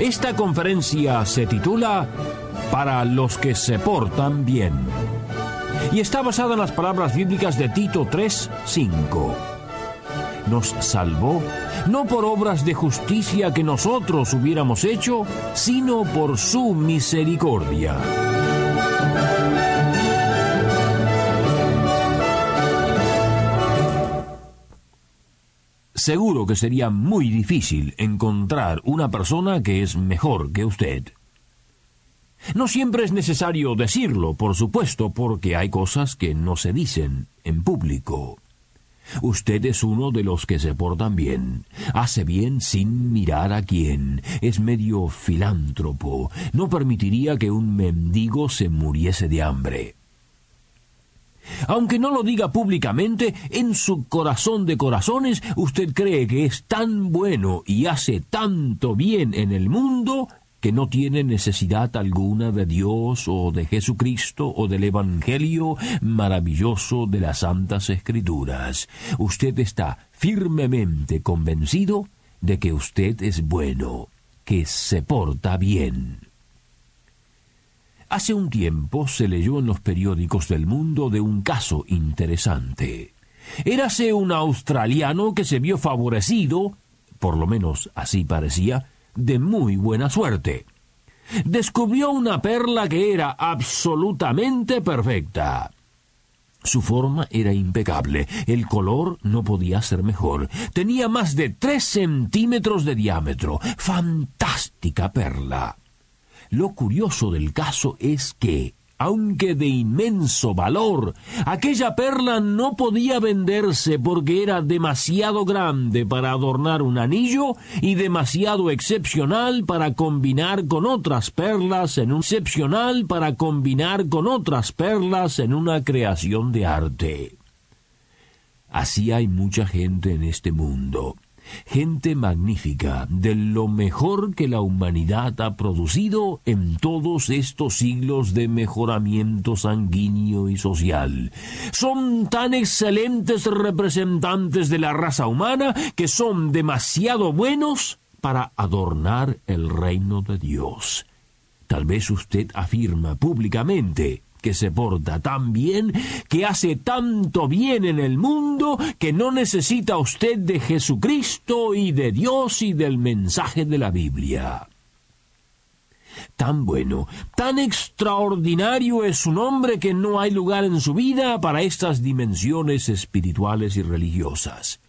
Esta conferencia se titula Para los que se portan bien y está basada en las palabras bíblicas de Tito 3:5. Nos salvó no por obras de justicia que nosotros hubiéramos hecho, sino por su misericordia. Seguro que sería muy difícil encontrar una persona que es mejor que usted. No siempre es necesario decirlo, por supuesto, porque hay cosas que no se dicen en público. Usted es uno de los que se portan bien, hace bien sin mirar a quién, es medio filántropo, no permitiría que un mendigo se muriese de hambre. Aunque no lo diga públicamente, en su corazón de corazones usted cree que es tan bueno y hace tanto bien en el mundo que no tiene necesidad alguna de Dios o de Jesucristo o del Evangelio maravilloso de las Santas Escrituras. Usted está firmemente convencido de que usted es bueno, que se porta bien. Hace un tiempo se leyó en los periódicos del mundo de un caso interesante. Érase un australiano que se vio favorecido, por lo menos así parecía, de muy buena suerte. Descubrió una perla que era absolutamente perfecta. Su forma era impecable, el color no podía ser mejor, tenía más de tres centímetros de diámetro, fantástica perla. Lo curioso del caso es que, aunque de inmenso valor, aquella perla no podía venderse porque era demasiado grande para adornar un anillo y demasiado excepcional para combinar con otras perlas en un excepcional para combinar con otras perlas en una creación de arte. Así hay mucha gente en este mundo gente magnífica, de lo mejor que la humanidad ha producido en todos estos siglos de mejoramiento sanguíneo y social. Son tan excelentes representantes de la raza humana que son demasiado buenos para adornar el reino de Dios. Tal vez usted afirma públicamente que se porta tan bien, que hace tanto bien en el mundo, que no necesita usted de Jesucristo y de Dios y del mensaje de la Biblia. Tan bueno, tan extraordinario es su nombre que no hay lugar en su vida para estas dimensiones espirituales y religiosas.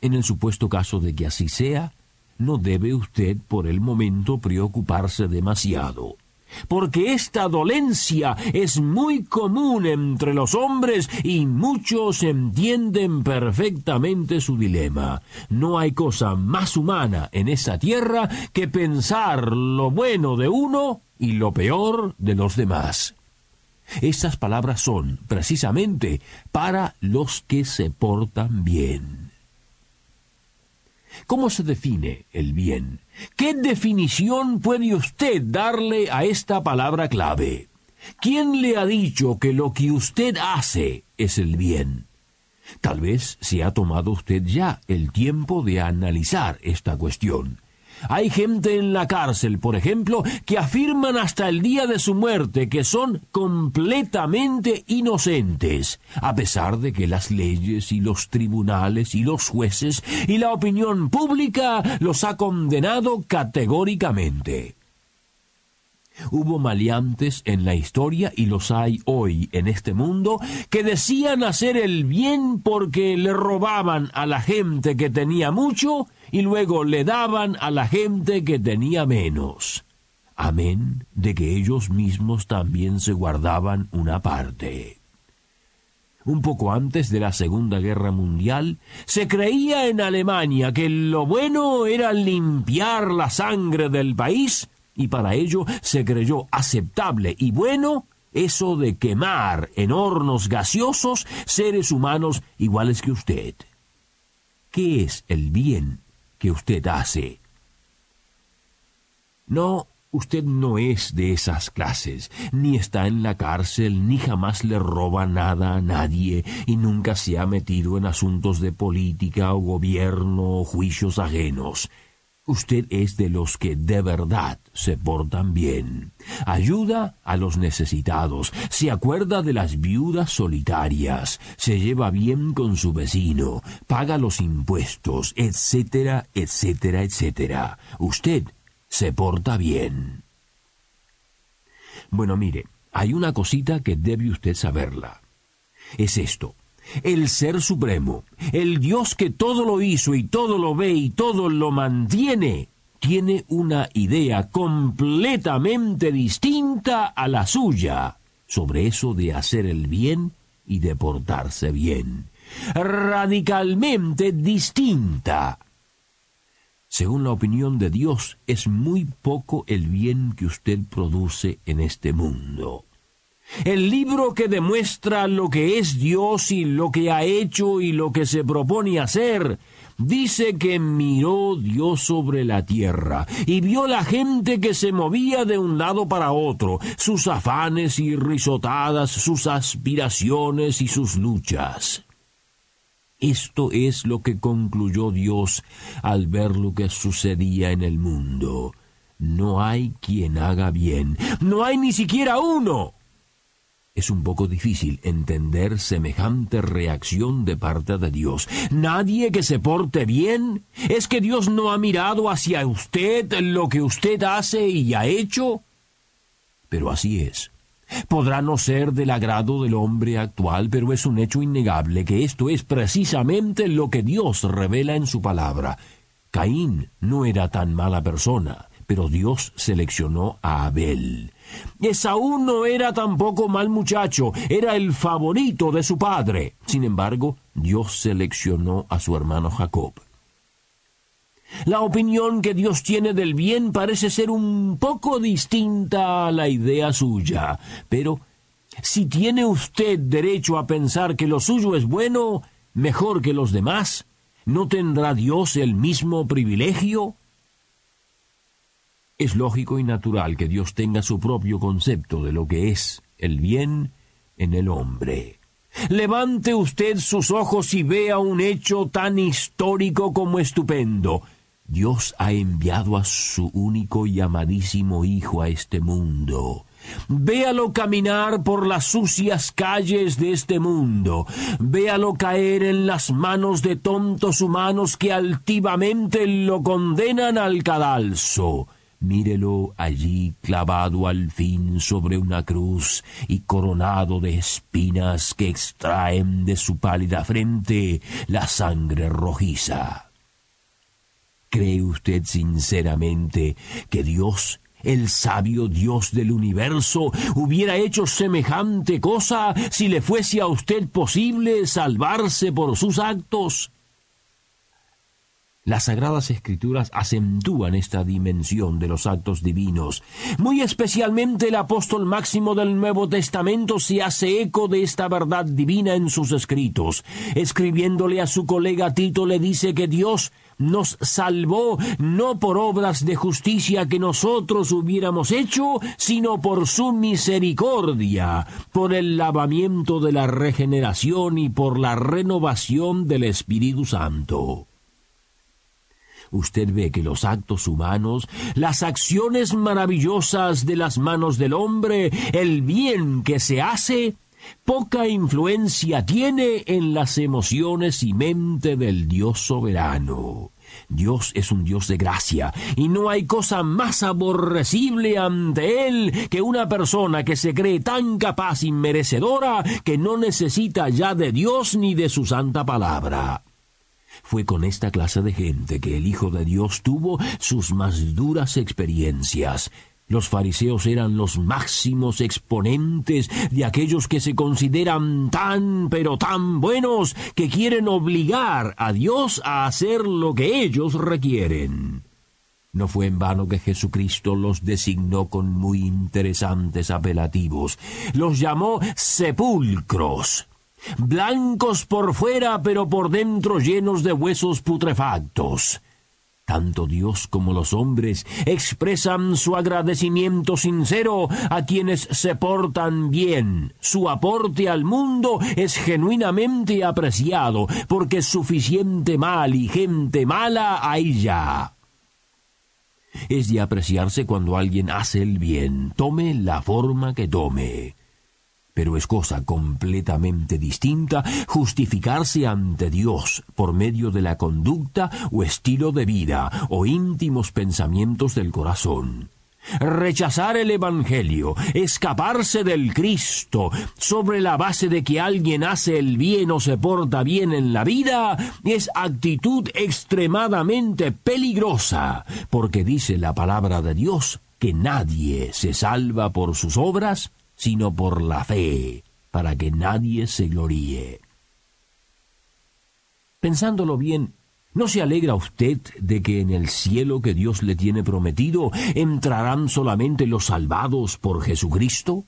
En el supuesto caso de que así sea, no debe usted por el momento preocuparse demasiado porque esta dolencia es muy común entre los hombres y muchos entienden perfectamente su dilema. No hay cosa más humana en esa tierra que pensar lo bueno de uno y lo peor de los demás. Estas palabras son precisamente para los que se portan bien. ¿Cómo se define el bien? ¿Qué definición puede usted darle a esta palabra clave? ¿Quién le ha dicho que lo que usted hace es el bien? Tal vez se ha tomado usted ya el tiempo de analizar esta cuestión. Hay gente en la cárcel, por ejemplo, que afirman hasta el día de su muerte que son completamente inocentes, a pesar de que las leyes y los tribunales y los jueces y la opinión pública los ha condenado categóricamente. Hubo maleantes en la historia y los hay hoy en este mundo que decían hacer el bien porque le robaban a la gente que tenía mucho y luego le daban a la gente que tenía menos. Amén de que ellos mismos también se guardaban una parte. un poco antes de la Segunda Guerra Mundial, se creía en Alemania que lo bueno era limpiar la sangre del país y para ello se creyó aceptable y bueno eso de quemar en hornos gaseosos seres humanos iguales que usted. ¿Qué es el bien que usted hace? No, usted no es de esas clases, ni está en la cárcel, ni jamás le roba nada a nadie, y nunca se ha metido en asuntos de política o gobierno o juicios ajenos. Usted es de los que de verdad se portan bien. Ayuda a los necesitados, se acuerda de las viudas solitarias, se lleva bien con su vecino, paga los impuestos, etcétera, etcétera, etcétera. Usted se porta bien. Bueno, mire, hay una cosita que debe usted saberla. Es esto el Ser Supremo, el Dios que todo lo hizo y todo lo ve y todo lo mantiene, tiene una idea completamente distinta a la suya sobre eso de hacer el bien y de portarse bien. Radicalmente distinta. Según la opinión de Dios, es muy poco el bien que usted produce en este mundo. El libro que demuestra lo que es Dios y lo que ha hecho y lo que se propone hacer, dice que miró Dios sobre la tierra y vio la gente que se movía de un lado para otro, sus afanes y risotadas, sus aspiraciones y sus luchas. Esto es lo que concluyó Dios al ver lo que sucedía en el mundo. No hay quien haga bien, no hay ni siquiera uno. Es un poco difícil entender semejante reacción de parte de Dios. Nadie que se porte bien. ¿Es que Dios no ha mirado hacia usted lo que usted hace y ha hecho? Pero así es. Podrá no ser del agrado del hombre actual, pero es un hecho innegable que esto es precisamente lo que Dios revela en su palabra. Caín no era tan mala persona, pero Dios seleccionó a Abel. Esaú no era tampoco mal muchacho, era el favorito de su padre. Sin embargo, Dios seleccionó a su hermano Jacob. La opinión que Dios tiene del bien parece ser un poco distinta a la idea suya, pero si tiene usted derecho a pensar que lo suyo es bueno, mejor que los demás, ¿no tendrá Dios el mismo privilegio? Es lógico y natural que Dios tenga su propio concepto de lo que es el bien en el hombre. Levante usted sus ojos y vea un hecho tan histórico como estupendo. Dios ha enviado a su único y amadísimo Hijo a este mundo. Véalo caminar por las sucias calles de este mundo. Véalo caer en las manos de tontos humanos que altivamente lo condenan al cadalso. Mírelo allí clavado al fin sobre una cruz y coronado de espinas que extraen de su pálida frente la sangre rojiza. ¿Cree usted sinceramente que Dios, el sabio Dios del universo, hubiera hecho semejante cosa si le fuese a usted posible salvarse por sus actos? Las sagradas escrituras acentúan esta dimensión de los actos divinos. Muy especialmente el apóstol máximo del Nuevo Testamento se hace eco de esta verdad divina en sus escritos. Escribiéndole a su colega Tito le dice que Dios nos salvó no por obras de justicia que nosotros hubiéramos hecho, sino por su misericordia, por el lavamiento de la regeneración y por la renovación del Espíritu Santo usted ve que los actos humanos, las acciones maravillosas de las manos del hombre, el bien que se hace, poca influencia tiene en las emociones y mente del Dios soberano. Dios es un Dios de gracia, y no hay cosa más aborrecible ante Él que una persona que se cree tan capaz y merecedora que no necesita ya de Dios ni de su santa palabra. Fue con esta clase de gente que el Hijo de Dios tuvo sus más duras experiencias. Los fariseos eran los máximos exponentes de aquellos que se consideran tan pero tan buenos que quieren obligar a Dios a hacer lo que ellos requieren. No fue en vano que Jesucristo los designó con muy interesantes apelativos. Los llamó sepulcros, blancos por fuera pero por dentro llenos de huesos putrefactos. Tanto Dios como los hombres expresan su agradecimiento sincero a quienes se portan bien. Su aporte al mundo es genuinamente apreciado, porque suficiente mal y gente mala hay ya. Es de apreciarse cuando alguien hace el bien, tome la forma que tome pero es cosa completamente distinta justificarse ante Dios por medio de la conducta o estilo de vida o íntimos pensamientos del corazón. Rechazar el Evangelio, escaparse del Cristo, sobre la base de que alguien hace el bien o se porta bien en la vida, es actitud extremadamente peligrosa, porque dice la palabra de Dios que nadie se salva por sus obras, sino por la fe, para que nadie se gloríe. Pensándolo bien, ¿no se alegra usted de que en el cielo que Dios le tiene prometido entrarán solamente los salvados por Jesucristo?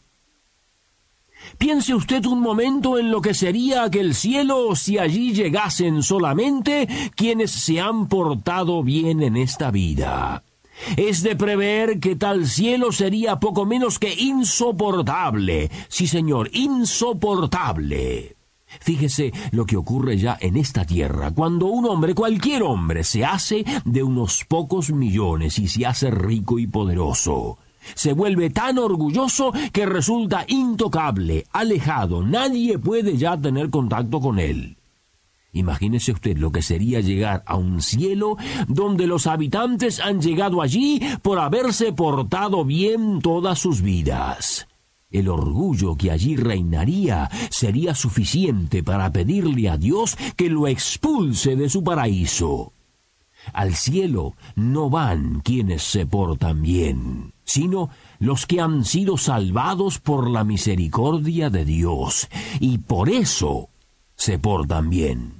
Piense usted un momento en lo que sería aquel cielo si allí llegasen solamente quienes se han portado bien en esta vida. Es de prever que tal cielo sería poco menos que insoportable. Sí, señor, insoportable. Fíjese lo que ocurre ya en esta tierra, cuando un hombre, cualquier hombre, se hace de unos pocos millones y se hace rico y poderoso. Se vuelve tan orgulloso que resulta intocable, alejado, nadie puede ya tener contacto con él. Imagínese usted lo que sería llegar a un cielo donde los habitantes han llegado allí por haberse portado bien todas sus vidas. El orgullo que allí reinaría sería suficiente para pedirle a Dios que lo expulse de su paraíso. Al cielo no van quienes se portan bien, sino los que han sido salvados por la misericordia de Dios, y por eso se portan bien.